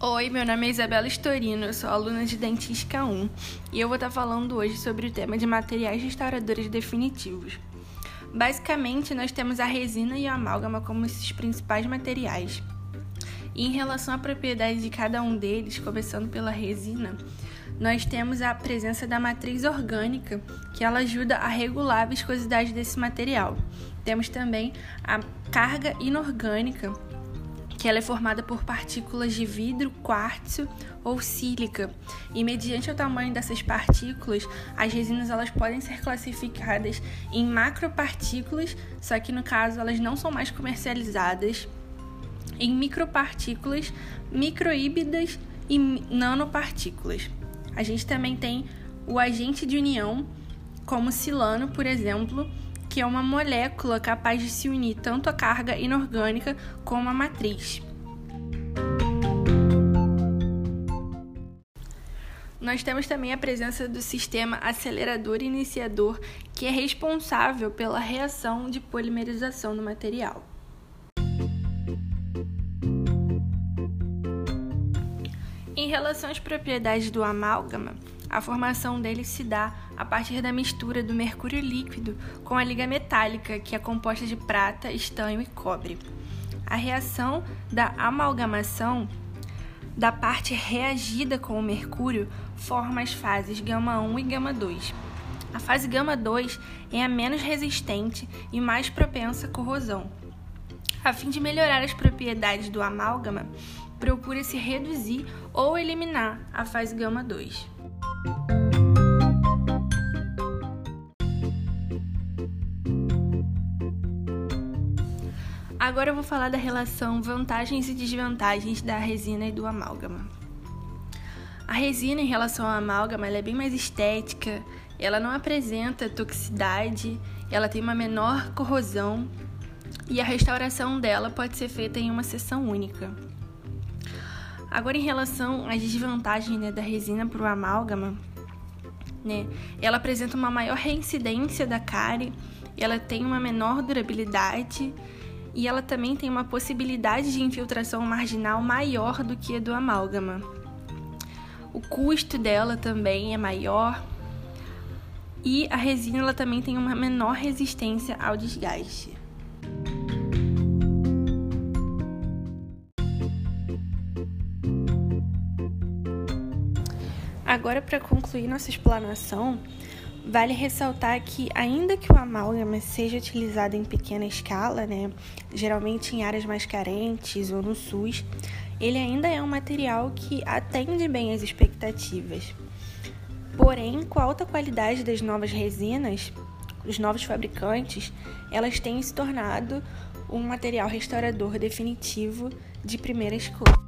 Oi, meu nome é Isabela Storino, eu sou aluna de Dentística 1 e eu vou estar falando hoje sobre o tema de materiais restauradores definitivos. Basicamente, nós temos a resina e a amálgama como esses principais materiais. E em relação à propriedade de cada um deles, começando pela resina, nós temos a presença da matriz orgânica, que ela ajuda a regular a viscosidade desse material. Temos também a carga inorgânica, que ela é formada por partículas de vidro, quartzo ou sílica. E mediante o tamanho dessas partículas, as resinas elas podem ser classificadas em macropartículas, só que no caso elas não são mais comercializadas, em micropartículas, microhíbridas e nanopartículas. A gente também tem o agente de união, como silano, por exemplo, que é uma molécula capaz de se unir tanto à carga inorgânica como à matriz. Nós temos também a presença do sistema acelerador iniciador, que é responsável pela reação de polimerização do material. Em relação às propriedades do amálgama, a formação dele se dá a partir da mistura do mercúrio líquido com a liga metálica, que é composta de prata, estanho e cobre. A reação da amalgamação da parte reagida com o mercúrio forma as fases gama 1 e gama 2. A fase gama 2 é a menos resistente e mais propensa à corrosão. A fim de melhorar as propriedades do amálgama, procura-se reduzir ou eliminar a fase gama 2. Agora eu vou falar da relação vantagens e desvantagens da resina e do amálgama. A resina em relação ao amálgama é bem mais estética, ela não apresenta toxicidade, ela tem uma menor corrosão e a restauração dela pode ser feita em uma sessão única. Agora, em relação às desvantagens né, da resina para o amálgama, né, ela apresenta uma maior reincidência da cárie, ela tem uma menor durabilidade e ela também tem uma possibilidade de infiltração marginal maior do que a do amálgama. O custo dela também é maior e a resina ela também tem uma menor resistência ao desgaste. Agora, para concluir nossa explanação, vale ressaltar que, ainda que o amálgama seja utilizado em pequena escala, né, geralmente em áreas mais carentes ou no SUS, ele ainda é um material que atende bem às expectativas. Porém, com a alta qualidade das novas resinas, os novos fabricantes, elas têm se tornado um material restaurador definitivo de primeira escolha.